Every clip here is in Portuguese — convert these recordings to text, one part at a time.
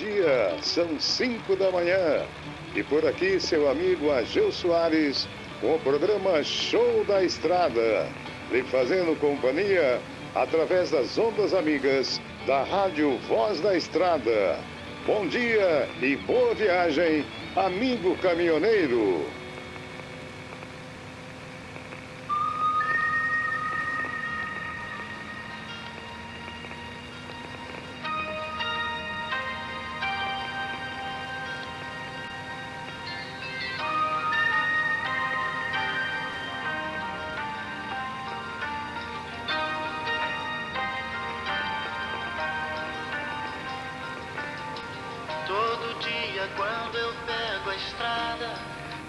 dia, são 5 da manhã. E por aqui, seu amigo Ageu Soares, com o programa Show da Estrada, lhe fazendo companhia através das ondas amigas da Rádio Voz da Estrada. Bom dia e boa viagem, amigo caminhoneiro.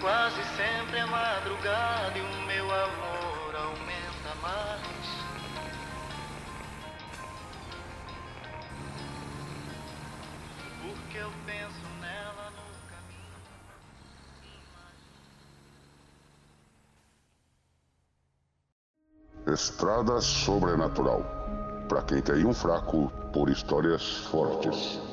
Quase sempre é madrugada e o meu amor aumenta mais. Porque eu penso nela no caminho. Estrada Sobrenatural. Para quem tem um fraco por histórias fortes.